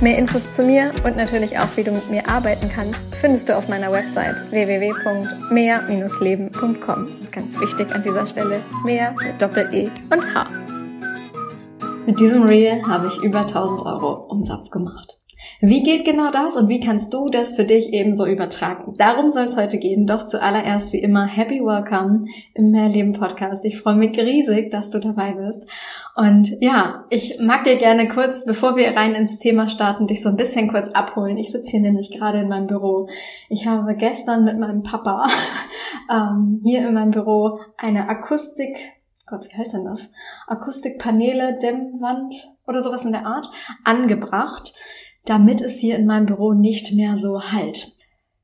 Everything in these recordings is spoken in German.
Mehr Infos zu mir und natürlich auch, wie du mit mir arbeiten kannst, findest du auf meiner Website www.mehr-leben.com. Ganz wichtig an dieser Stelle, mehr mit Doppel-E und H. Mit diesem Reel habe ich über 1000 Euro Umsatz gemacht. Wie geht genau das und wie kannst du das für dich ebenso übertragen? Darum soll es heute gehen. Doch zuallererst wie immer Happy Welcome im Mehrleben Podcast. Ich freue mich riesig, dass du dabei bist. Und ja, ich mag dir gerne kurz, bevor wir rein ins Thema starten, dich so ein bisschen kurz abholen. Ich sitze hier nämlich gerade in meinem Büro. Ich habe gestern mit meinem Papa ähm, hier in meinem Büro eine Akustik Gott, wie heißt denn das? Akustikpaneele, Dämmwand oder sowas in der Art angebracht damit es hier in meinem Büro nicht mehr so halt.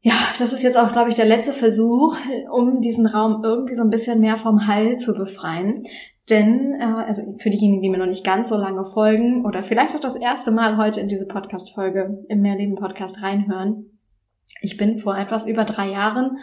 Ja, das ist jetzt auch, glaube ich, der letzte Versuch, um diesen Raum irgendwie so ein bisschen mehr vom Hall zu befreien. Denn, äh, also für diejenigen, die mir noch nicht ganz so lange folgen oder vielleicht auch das erste Mal heute in diese Podcast-Folge im Mehrleben-Podcast reinhören. Ich bin vor etwas über drei Jahren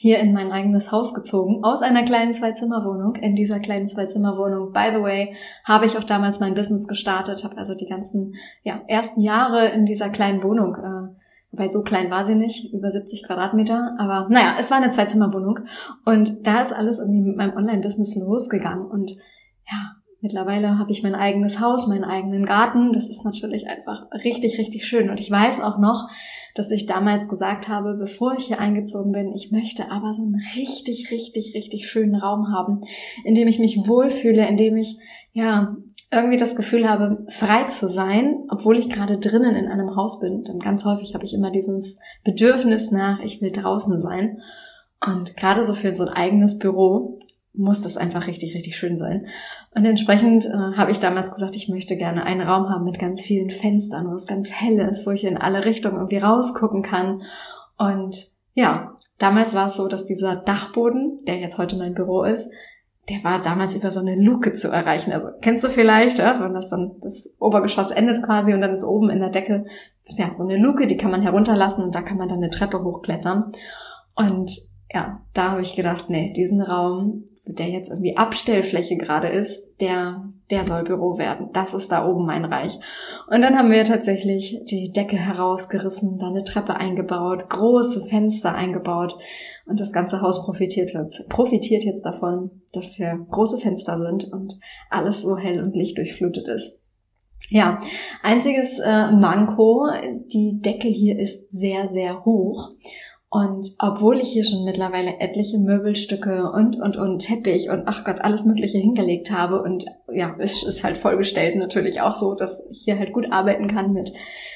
hier in mein eigenes Haus gezogen, aus einer kleinen Zwei-Zimmer-Wohnung. In dieser kleinen Zwei-Zimmer-Wohnung, by the way, habe ich auch damals mein Business gestartet, habe also die ganzen ja, ersten Jahre in dieser kleinen Wohnung, äh, wobei so klein war sie nicht, über 70 Quadratmeter, aber naja, es war eine Zwei-Zimmer-Wohnung und da ist alles irgendwie mit meinem Online-Business losgegangen und ja, Mittlerweile habe ich mein eigenes Haus, meinen eigenen Garten. Das ist natürlich einfach richtig, richtig schön. Und ich weiß auch noch, dass ich damals gesagt habe, bevor ich hier eingezogen bin, ich möchte aber so einen richtig, richtig, richtig schönen Raum haben, in dem ich mich wohlfühle, in dem ich, ja, irgendwie das Gefühl habe, frei zu sein, obwohl ich gerade drinnen in einem Haus bin. Denn ganz häufig habe ich immer dieses Bedürfnis nach, ich will draußen sein. Und gerade so für so ein eigenes Büro muss das einfach richtig, richtig schön sein. Und entsprechend äh, habe ich damals gesagt, ich möchte gerne einen Raum haben mit ganz vielen Fenstern, wo es ganz hell ist, wo ich in alle Richtungen irgendwie rausgucken kann. Und ja, damals war es so, dass dieser Dachboden, der jetzt heute mein Büro ist, der war damals über so eine Luke zu erreichen. Also kennst du vielleicht, ja, wenn das dann das Obergeschoss endet quasi und dann ist oben in der Decke ja so eine Luke, die kann man herunterlassen und da kann man dann eine Treppe hochklettern. Und ja, da habe ich gedacht, nee, diesen Raum der jetzt irgendwie Abstellfläche gerade ist, der, der soll Büro werden. Das ist da oben mein Reich. Und dann haben wir tatsächlich die Decke herausgerissen, da eine Treppe eingebaut, große Fenster eingebaut. Und das ganze Haus profitiert jetzt, profitiert jetzt davon, dass hier große Fenster sind und alles so hell und lichtdurchflutet ist. Ja, einziges äh, Manko, die Decke hier ist sehr, sehr hoch. Und obwohl ich hier schon mittlerweile etliche Möbelstücke und, und, und Teppich und ach Gott, alles Mögliche hingelegt habe und ja, es ist halt vollgestellt natürlich auch so, dass ich hier halt gut arbeiten kann mit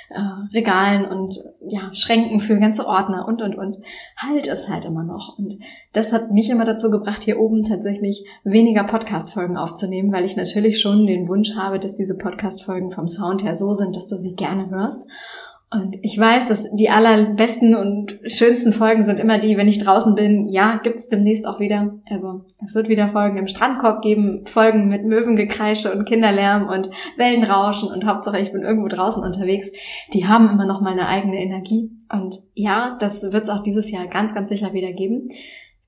äh, Regalen und ja, Schränken für ganze Ordner und, und, und, halt es halt immer noch. Und das hat mich immer dazu gebracht, hier oben tatsächlich weniger Podcast-Folgen aufzunehmen, weil ich natürlich schon den Wunsch habe, dass diese Podcast-Folgen vom Sound her so sind, dass du sie gerne hörst. Und ich weiß, dass die allerbesten und schönsten Folgen sind immer die, wenn ich draußen bin. Ja, gibt's demnächst auch wieder. Also es wird wieder Folgen im Strandkorb geben, Folgen mit Möwengekreische und Kinderlärm und Wellenrauschen und Hauptsache ich bin irgendwo draußen unterwegs. Die haben immer noch mal eine eigene Energie. Und ja, das wird es auch dieses Jahr ganz, ganz sicher wieder geben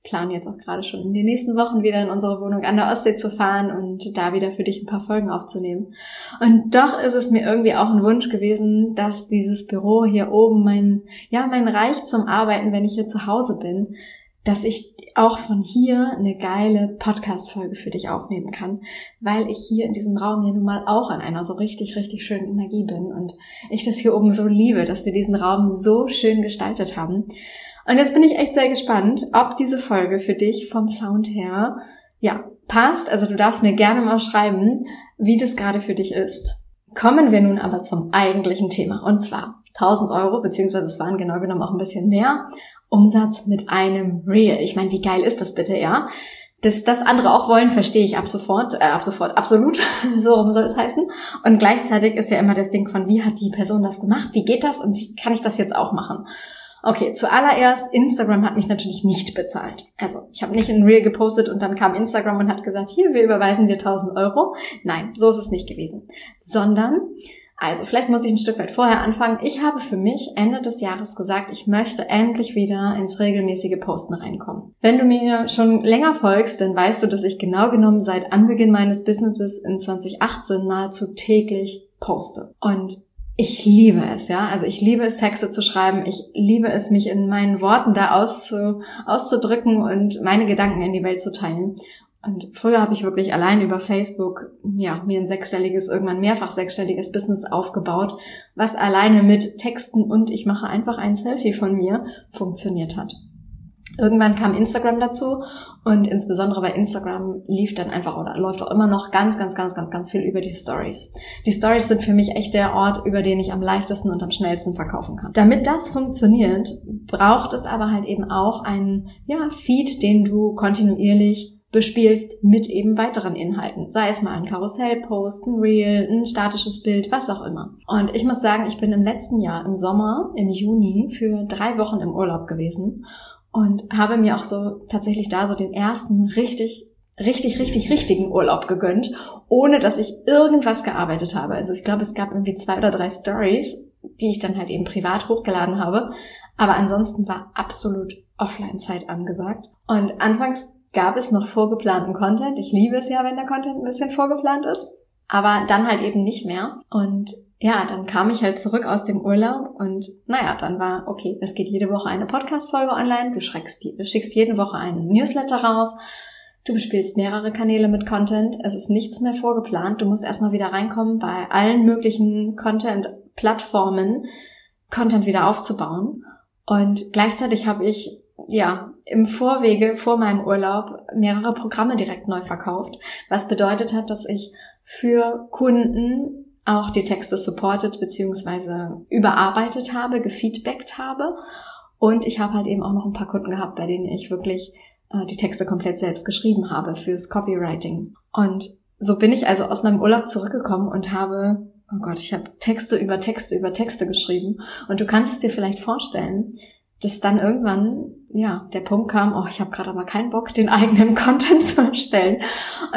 planen jetzt auch gerade schon in den nächsten Wochen wieder in unsere Wohnung an der Ostsee zu fahren und da wieder für dich ein paar Folgen aufzunehmen. Und doch ist es mir irgendwie auch ein Wunsch gewesen, dass dieses Büro hier oben mein, ja, mein Reich zum Arbeiten, wenn ich hier zu Hause bin, dass ich auch von hier eine geile Podcast-Folge für dich aufnehmen kann, weil ich hier in diesem Raum ja nun mal auch an einer so richtig, richtig schönen Energie bin und ich das hier oben so liebe, dass wir diesen Raum so schön gestaltet haben. Und jetzt bin ich echt sehr gespannt, ob diese Folge für dich vom Sound her, ja, passt. Also du darfst mir gerne mal schreiben, wie das gerade für dich ist. Kommen wir nun aber zum eigentlichen Thema. Und zwar 1000 Euro, beziehungsweise es waren genau genommen auch ein bisschen mehr, Umsatz mit einem Reel. Ich meine, wie geil ist das bitte, ja? Dass das andere auch wollen, verstehe ich ab sofort, äh, ab sofort, absolut, so rum soll es heißen. Und gleichzeitig ist ja immer das Ding von, wie hat die Person das gemacht, wie geht das und wie kann ich das jetzt auch machen? Okay, zuallererst, Instagram hat mich natürlich nicht bezahlt. Also ich habe nicht ein Reel gepostet und dann kam Instagram und hat gesagt, hier, wir überweisen dir 1000 Euro. Nein, so ist es nicht gewesen. Sondern, also vielleicht muss ich ein Stück weit vorher anfangen. Ich habe für mich Ende des Jahres gesagt, ich möchte endlich wieder ins regelmäßige Posten reinkommen. Wenn du mir schon länger folgst, dann weißt du, dass ich genau genommen seit Anbeginn meines Businesses in 2018 nahezu täglich poste. Und ich liebe es, ja. Also ich liebe es, Texte zu schreiben. Ich liebe es, mich in meinen Worten da auszu, auszudrücken und meine Gedanken in die Welt zu teilen. Und früher habe ich wirklich allein über Facebook, ja, mir ein sechsstelliges, irgendwann mehrfach sechsstelliges Business aufgebaut, was alleine mit Texten und ich mache einfach ein Selfie von mir funktioniert hat. Irgendwann kam Instagram dazu und insbesondere bei Instagram lief dann einfach oder läuft auch immer noch ganz, ganz, ganz, ganz, ganz viel über die Stories. Die Stories sind für mich echt der Ort, über den ich am leichtesten und am schnellsten verkaufen kann. Damit das funktioniert, braucht es aber halt eben auch einen ja, Feed, den du kontinuierlich bespielst mit eben weiteren Inhalten. Sei es mal ein Karussellpost, ein Reel, ein statisches Bild, was auch immer. Und ich muss sagen, ich bin im letzten Jahr im Sommer, im Juni, für drei Wochen im Urlaub gewesen und habe mir auch so tatsächlich da so den ersten richtig richtig, richtig, richtigen Urlaub gegönnt, ohne dass ich irgendwas gearbeitet habe. Also ich glaube, es gab irgendwie zwei oder drei Stories, die ich dann halt eben privat hochgeladen habe. Aber ansonsten war absolut Offline-Zeit angesagt. Und anfangs gab es noch vorgeplanten Content. Ich liebe es ja, wenn der Content ein bisschen vorgeplant ist. Aber dann halt eben nicht mehr. Und ja, dann kam ich halt zurück aus dem Urlaub und naja, dann war, okay, es geht jede Woche eine Podcast-Folge online, du, schreckst die, du schickst jede Woche einen Newsletter raus, du bespielst mehrere Kanäle mit Content, es ist nichts mehr vorgeplant, du musst erstmal wieder reinkommen, bei allen möglichen Content-Plattformen Content wieder aufzubauen. Und gleichzeitig habe ich ja, im Vorwege, vor meinem Urlaub, mehrere Programme direkt neu verkauft, was bedeutet hat, dass ich für Kunden auch die Texte supported beziehungsweise überarbeitet habe, gefeedbackt habe. Und ich habe halt eben auch noch ein paar Kunden gehabt, bei denen ich wirklich äh, die Texte komplett selbst geschrieben habe fürs Copywriting. Und so bin ich also aus meinem Urlaub zurückgekommen und habe, oh Gott, ich habe Texte über Texte über Texte geschrieben. Und du kannst es dir vielleicht vorstellen, dass dann irgendwann ja der Punkt kam, oh, ich habe gerade aber keinen Bock, den eigenen Content zu erstellen.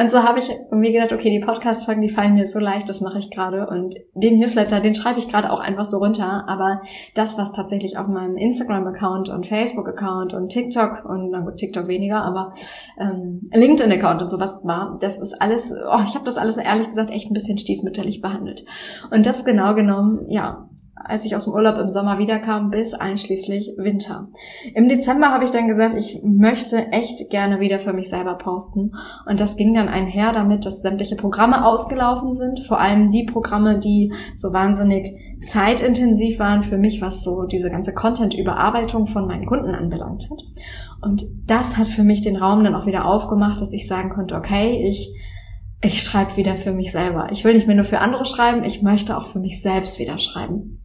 Und so habe ich irgendwie gedacht, okay, die Podcast-Folgen, die fallen mir so leicht, das mache ich gerade. Und den Newsletter, den schreibe ich gerade auch einfach so runter. Aber das, was tatsächlich auf meinem Instagram-Account und Facebook-Account und TikTok und na gut, TikTok weniger, aber ähm, LinkedIn-Account und sowas war, das ist alles, oh, ich habe das alles ehrlich gesagt echt ein bisschen stiefmütterlich behandelt. Und das genau genommen, ja, als ich aus dem Urlaub im Sommer wiederkam, bis einschließlich Winter. Im Dezember habe ich dann gesagt, ich möchte echt gerne wieder für mich selber posten. Und das ging dann einher damit, dass sämtliche Programme ausgelaufen sind. Vor allem die Programme, die so wahnsinnig zeitintensiv waren für mich, was so diese ganze Content-Überarbeitung von meinen Kunden anbelangt hat. Und das hat für mich den Raum dann auch wieder aufgemacht, dass ich sagen konnte, okay, ich ich schreibe wieder für mich selber. Ich will nicht mehr nur für andere schreiben, ich möchte auch für mich selbst wieder schreiben.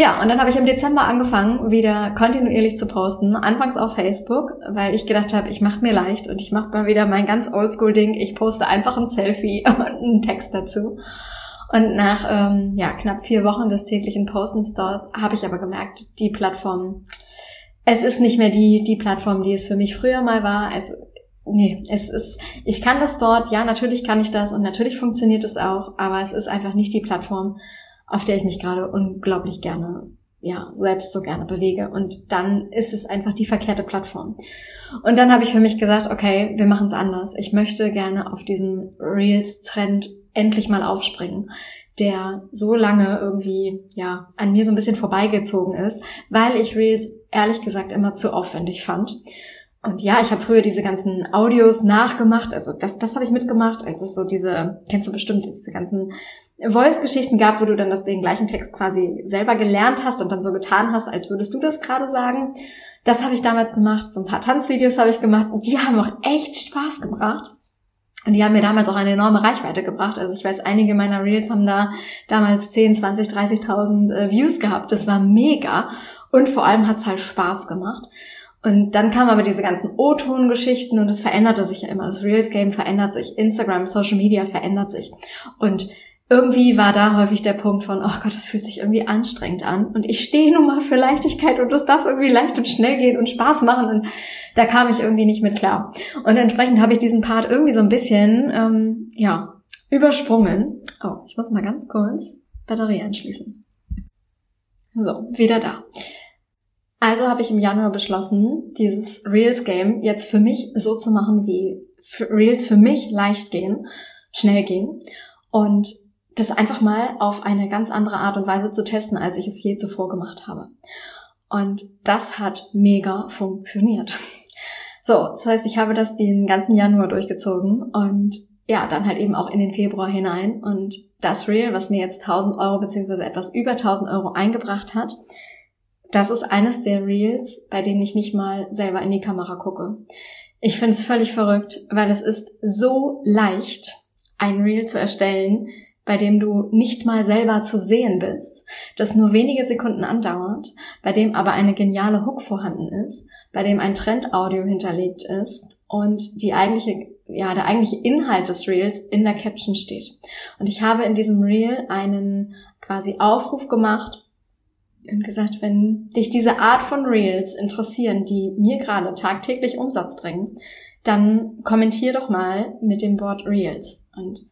Ja, und dann habe ich im Dezember angefangen, wieder kontinuierlich zu posten, anfangs auf Facebook, weil ich gedacht habe, ich mache es mir leicht und ich mache mal wieder mein ganz Oldschool-Ding. Ich poste einfach ein Selfie und einen Text dazu. Und nach ähm, ja, knapp vier Wochen des täglichen Postens dort habe ich aber gemerkt, die Plattform, es ist nicht mehr die, die Plattform, die es für mich früher mal war. Es, nee, es ist, ich kann das dort, ja, natürlich kann ich das und natürlich funktioniert es auch, aber es ist einfach nicht die Plattform, auf der ich mich gerade unglaublich gerne, ja, selbst so gerne bewege. Und dann ist es einfach die verkehrte Plattform. Und dann habe ich für mich gesagt, okay, wir machen es anders. Ich möchte gerne auf diesen Reels-Trend endlich mal aufspringen der so lange irgendwie, ja, an mir so ein bisschen vorbeigezogen ist, weil ich Reels ehrlich gesagt immer zu aufwendig fand. Und ja, ich habe früher diese ganzen Audios nachgemacht, also das, das habe ich mitgemacht, als es so diese, kennst du bestimmt, diese ganzen Voice-Geschichten gab, wo du dann das, den gleichen Text quasi selber gelernt hast und dann so getan hast, als würdest du das gerade sagen. Das habe ich damals gemacht, so ein paar Tanzvideos habe ich gemacht und die haben auch echt Spaß gebracht. Und die haben mir damals auch eine enorme Reichweite gebracht. Also ich weiß, einige meiner Reels haben da damals 10, 20, 30.000 äh, Views gehabt. Das war mega. Und vor allem hat's halt Spaß gemacht. Und dann kamen aber diese ganzen O-Ton-Geschichten und es veränderte sich ja immer. Das Reels-Game verändert sich, Instagram, Social Media verändert sich. Und irgendwie war da häufig der Punkt von, oh Gott, das fühlt sich irgendwie anstrengend an. Und ich stehe nun mal für Leichtigkeit und das darf irgendwie leicht und schnell gehen und Spaß machen. Und da kam ich irgendwie nicht mit klar. Und entsprechend habe ich diesen Part irgendwie so ein bisschen, ähm, ja, übersprungen. Oh, ich muss mal ganz kurz Batterie anschließen. So, wieder da. Also habe ich im Januar beschlossen, dieses Reels Game jetzt für mich so zu machen, wie Reels für mich leicht gehen, schnell gehen und das einfach mal auf eine ganz andere Art und Weise zu testen, als ich es je zuvor gemacht habe. Und das hat mega funktioniert. So, das heißt, ich habe das den ganzen Januar durchgezogen und ja, dann halt eben auch in den Februar hinein. Und das Reel, was mir jetzt 1000 Euro beziehungsweise etwas über 1000 Euro eingebracht hat, das ist eines der Reels, bei denen ich nicht mal selber in die Kamera gucke. Ich finde es völlig verrückt, weil es ist so leicht, ein Reel zu erstellen, bei dem du nicht mal selber zu sehen bist, das nur wenige Sekunden andauert, bei dem aber eine geniale Hook vorhanden ist, bei dem ein Trendaudio hinterlegt ist und die eigentliche, ja, der eigentliche Inhalt des Reels in der Caption steht. Und ich habe in diesem Reel einen quasi Aufruf gemacht und gesagt, wenn dich diese Art von Reels interessieren, die mir gerade tagtäglich Umsatz bringen, dann kommentier doch mal mit dem Wort Reels. Und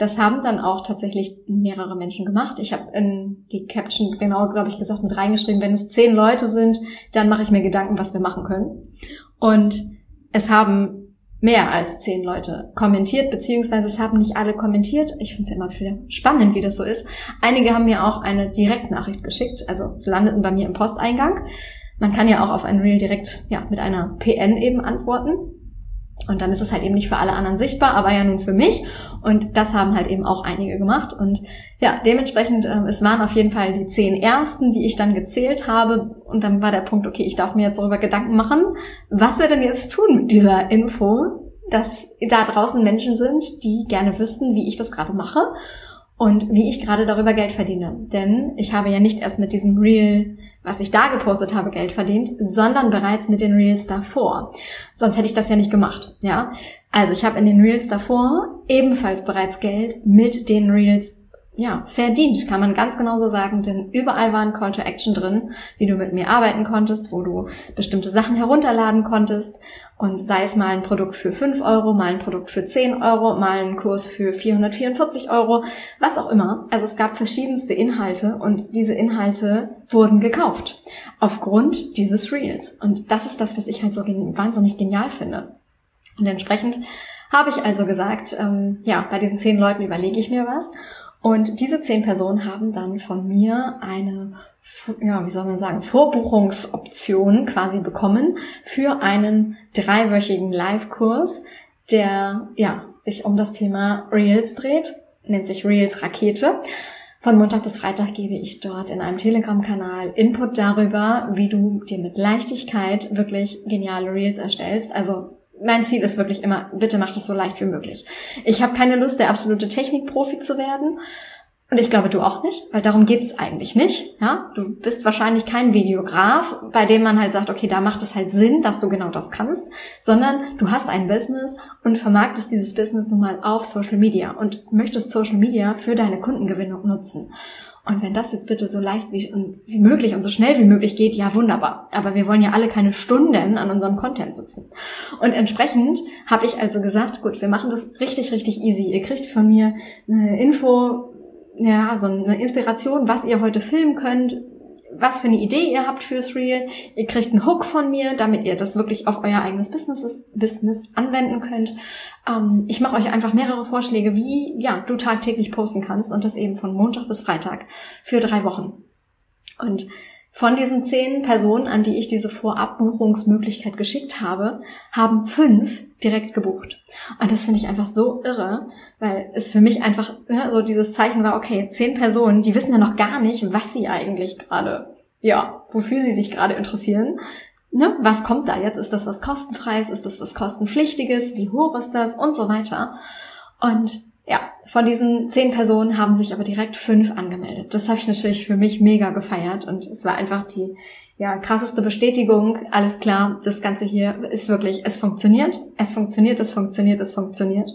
das haben dann auch tatsächlich mehrere Menschen gemacht. Ich habe in die Caption genau, glaube ich, gesagt mit reingeschrieben, wenn es zehn Leute sind, dann mache ich mir Gedanken, was wir machen können. Und es haben mehr als zehn Leute kommentiert, beziehungsweise es haben nicht alle kommentiert. Ich finde es ja immer wieder spannend, wie das so ist. Einige haben mir auch eine Direktnachricht geschickt, also sie landeten bei mir im Posteingang. Man kann ja auch auf ein Reel direkt ja, mit einer PN eben antworten. Und dann ist es halt eben nicht für alle anderen sichtbar, aber ja nun für mich. Und das haben halt eben auch einige gemacht. Und ja, dementsprechend, äh, es waren auf jeden Fall die zehn ersten, die ich dann gezählt habe. Und dann war der Punkt, okay, ich darf mir jetzt darüber Gedanken machen, was wir denn jetzt tun mit dieser Info, dass da draußen Menschen sind, die gerne wüssten, wie ich das gerade mache und wie ich gerade darüber Geld verdiene. Denn ich habe ja nicht erst mit diesem Real was ich da gepostet habe, Geld verdient, sondern bereits mit den Reels davor. Sonst hätte ich das ja nicht gemacht, ja. Also ich habe in den Reels davor ebenfalls bereits Geld mit den Reels ja, verdient, kann man ganz genau so sagen, denn überall war ein Call to Action drin, wie du mit mir arbeiten konntest, wo du bestimmte Sachen herunterladen konntest und sei es mal ein Produkt für 5 Euro, mal ein Produkt für 10 Euro, mal ein Kurs für 444 Euro, was auch immer. Also es gab verschiedenste Inhalte und diese Inhalte wurden gekauft aufgrund dieses Reels. Und das ist das, was ich halt so wahnsinnig genial finde. Und entsprechend habe ich also gesagt, ähm, ja, bei diesen zehn Leuten überlege ich mir was und diese zehn Personen haben dann von mir eine, ja, wie soll man sagen, Vorbuchungsoption quasi bekommen für einen dreiwöchigen Live-Kurs, der, ja, sich um das Thema Reels dreht, nennt sich Reels Rakete. Von Montag bis Freitag gebe ich dort in einem Telegram-Kanal Input darüber, wie du dir mit Leichtigkeit wirklich geniale Reels erstellst. Also mein Ziel ist wirklich immer, bitte mach das so leicht wie möglich. Ich habe keine Lust, der absolute Technikprofi zu werden. Und ich glaube, du auch nicht, weil darum geht's eigentlich nicht. Ja, du bist wahrscheinlich kein Videograf, bei dem man halt sagt, okay, da macht es halt Sinn, dass du genau das kannst, sondern du hast ein Business und vermarktest dieses Business nun mal auf Social Media und möchtest Social Media für deine Kundengewinnung nutzen. Und wenn das jetzt bitte so leicht wie, wie möglich und so schnell wie möglich geht, ja wunderbar. Aber wir wollen ja alle keine Stunden an unserem Content sitzen. Und entsprechend habe ich also gesagt, gut, wir machen das richtig, richtig easy. Ihr kriegt von mir eine Info, ja, so eine Inspiration, was ihr heute filmen könnt, was für eine Idee ihr habt fürs Reel. Ihr kriegt einen Hook von mir, damit ihr das wirklich auf euer eigenes Business, Business anwenden könnt. Ähm, ich mache euch einfach mehrere Vorschläge, wie ja, du tagtäglich posten kannst und das eben von Montag bis Freitag für drei Wochen. Und von diesen zehn Personen, an die ich diese Vorabbuchungsmöglichkeit geschickt habe, haben fünf direkt gebucht. Und das finde ich einfach so irre, weil es für mich einfach ja, so dieses Zeichen war, okay, zehn Personen, die wissen ja noch gar nicht, was sie eigentlich gerade, ja, wofür sie sich gerade interessieren. Ne? Was kommt da jetzt? Ist das was kostenfreies? Ist das was kostenpflichtiges? Wie hoch ist das? Und so weiter. Und ja, von diesen zehn Personen haben sich aber direkt fünf angemeldet. Das habe ich natürlich für mich mega gefeiert und es war einfach die ja, krasseste Bestätigung. Alles klar, das Ganze hier ist wirklich, es funktioniert, es funktioniert, es funktioniert, es funktioniert.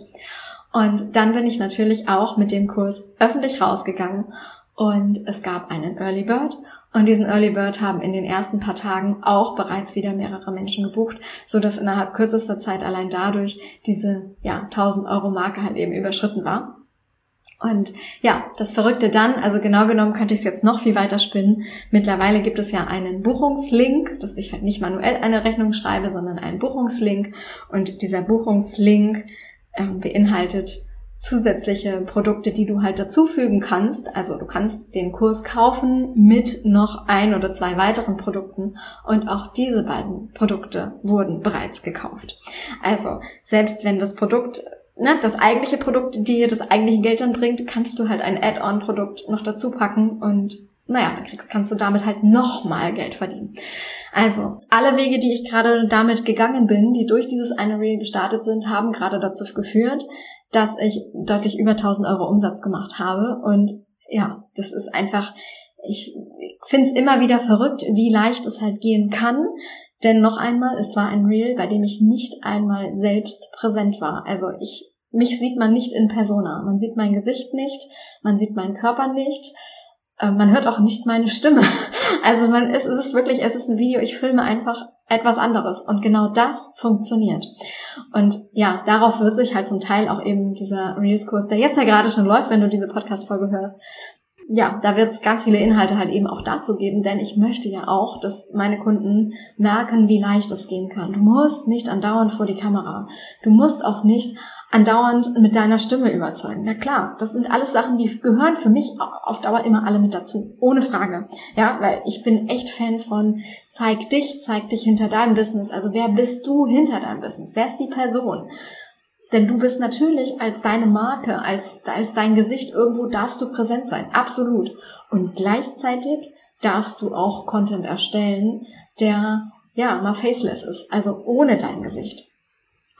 Und dann bin ich natürlich auch mit dem Kurs öffentlich rausgegangen und es gab einen Early Bird und diesen Early Bird haben in den ersten paar Tagen auch bereits wieder mehrere Menschen gebucht, so dass innerhalb kürzester Zeit allein dadurch diese, ja, 1000 Euro Marke halt eben überschritten war. Und ja, das Verrückte dann, also genau genommen könnte ich es jetzt noch viel weiter spinnen. Mittlerweile gibt es ja einen Buchungslink, dass ich halt nicht manuell eine Rechnung schreibe, sondern einen Buchungslink. Und dieser Buchungslink äh, beinhaltet zusätzliche Produkte, die du halt dazufügen kannst. Also du kannst den Kurs kaufen mit noch ein oder zwei weiteren Produkten und auch diese beiden Produkte wurden bereits gekauft. Also selbst wenn das Produkt ne, das eigentliche Produkt dir das eigentliche Geld dann bringt, kannst du halt ein Add-on-Produkt noch dazu packen und naja, dann kriegst, kannst du damit halt nochmal Geld verdienen. Also, alle Wege, die ich gerade damit gegangen bin, die durch dieses eine Reel gestartet sind, haben gerade dazu geführt, dass ich deutlich über 1000 Euro Umsatz gemacht habe. Und ja, das ist einfach, ich finde es immer wieder verrückt, wie leicht es halt gehen kann. Denn noch einmal, es war ein Reel, bei dem ich nicht einmal selbst präsent war. Also ich, mich sieht man nicht in Persona. Man sieht mein Gesicht nicht, man sieht meinen Körper nicht. Äh, man hört auch nicht meine Stimme. Also man ist, es ist wirklich, es ist ein Video, ich filme einfach etwas anderes. Und genau das funktioniert. Und ja, darauf wird sich halt zum Teil auch eben dieser Reels-Kurs, der jetzt ja gerade schon läuft, wenn du diese Podcast-Folge hörst, ja, da wird es ganz viele Inhalte halt eben auch dazu geben, denn ich möchte ja auch, dass meine Kunden merken, wie leicht es gehen kann. Du musst nicht andauernd vor die Kamera. Du musst auch nicht andauernd mit deiner Stimme überzeugen. Na klar, das sind alles Sachen, die gehören für mich auf Dauer immer alle mit dazu. Ohne Frage. Ja, weil ich bin echt Fan von zeig dich, zeig dich hinter deinem Business. Also wer bist du hinter deinem Business? Wer ist die Person? Denn du bist natürlich als deine Marke, als, als dein Gesicht irgendwo darfst du präsent sein. Absolut. Und gleichzeitig darfst du auch Content erstellen, der ja mal faceless ist, also ohne dein Gesicht.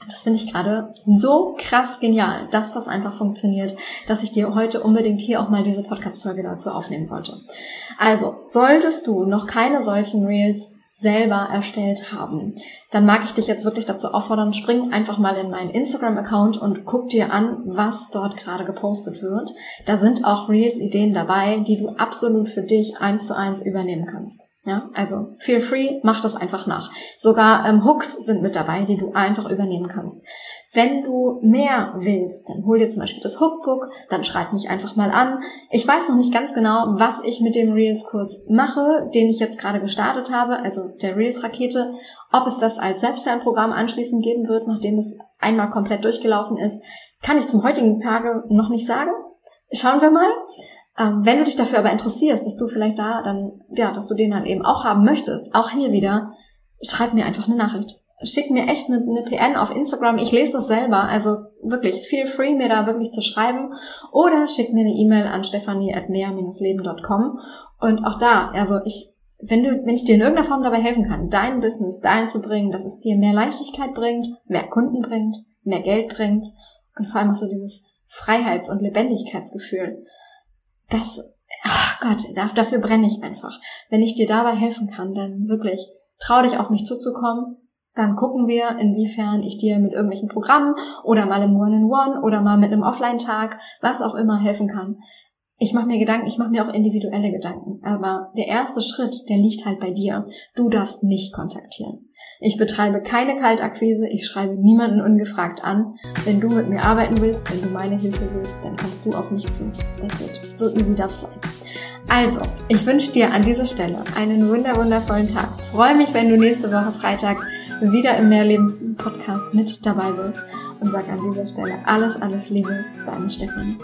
Das finde ich gerade so krass genial, dass das einfach funktioniert, dass ich dir heute unbedingt hier auch mal diese Podcast-Folge dazu aufnehmen wollte. Also, solltest du noch keine solchen Reels selber erstellt haben, dann mag ich dich jetzt wirklich dazu auffordern, spring einfach mal in meinen Instagram-Account und guck dir an, was dort gerade gepostet wird. Da sind auch Reels-Ideen dabei, die du absolut für dich eins zu eins übernehmen kannst. Ja, also feel free, mach das einfach nach. Sogar ähm, Hooks sind mit dabei, die du einfach übernehmen kannst. Wenn du mehr willst, dann hol dir zum Beispiel das Hookbook, dann schreib mich einfach mal an. Ich weiß noch nicht ganz genau, was ich mit dem Reels-Kurs mache, den ich jetzt gerade gestartet habe, also der Reels-Rakete. Ob es das als Selbstlernprogramm anschließend geben wird, nachdem es einmal komplett durchgelaufen ist, kann ich zum heutigen Tage noch nicht sagen. Schauen wir mal. Ähm, wenn du dich dafür aber interessierst, dass du vielleicht da dann, ja, dass du den dann eben auch haben möchtest, auch hier wieder, schreib mir einfach eine Nachricht. Schick mir echt eine, eine PN auf Instagram. Ich lese das selber. Also wirklich, feel free, mir da wirklich zu schreiben. Oder schick mir eine E-Mail an stephanie.mehr-leben.com. Und auch da, also ich, wenn du, wenn ich dir in irgendeiner Form dabei helfen kann, dein Business dahin zu bringen, dass es dir mehr Leichtigkeit bringt, mehr Kunden bringt, mehr Geld bringt und vor allem auch so dieses Freiheits- und Lebendigkeitsgefühl, das, ach Gott, dafür brenne ich einfach. Wenn ich dir dabei helfen kann, dann wirklich trau dich auf mich zuzukommen. Dann gucken wir, inwiefern ich dir mit irgendwelchen Programmen oder mal im One-in-One oder mal mit einem Offline-Tag, was auch immer helfen kann. Ich mache mir Gedanken, ich mache mir auch individuelle Gedanken. Aber der erste Schritt, der liegt halt bei dir. Du darfst mich kontaktieren. Ich betreibe keine Kaltakquise, ich schreibe niemanden ungefragt an. Wenn du mit mir arbeiten willst, wenn du meine Hilfe willst, dann kommst du auf mich zu. Das wird so easy das sein. Also, ich wünsche dir an dieser Stelle einen wunder wundervollen Tag. freue mich, wenn du nächste Woche Freitag wieder im Mehrleben Podcast mit dabei bist und sag an dieser Stelle alles, alles Liebe, deine Stefanie.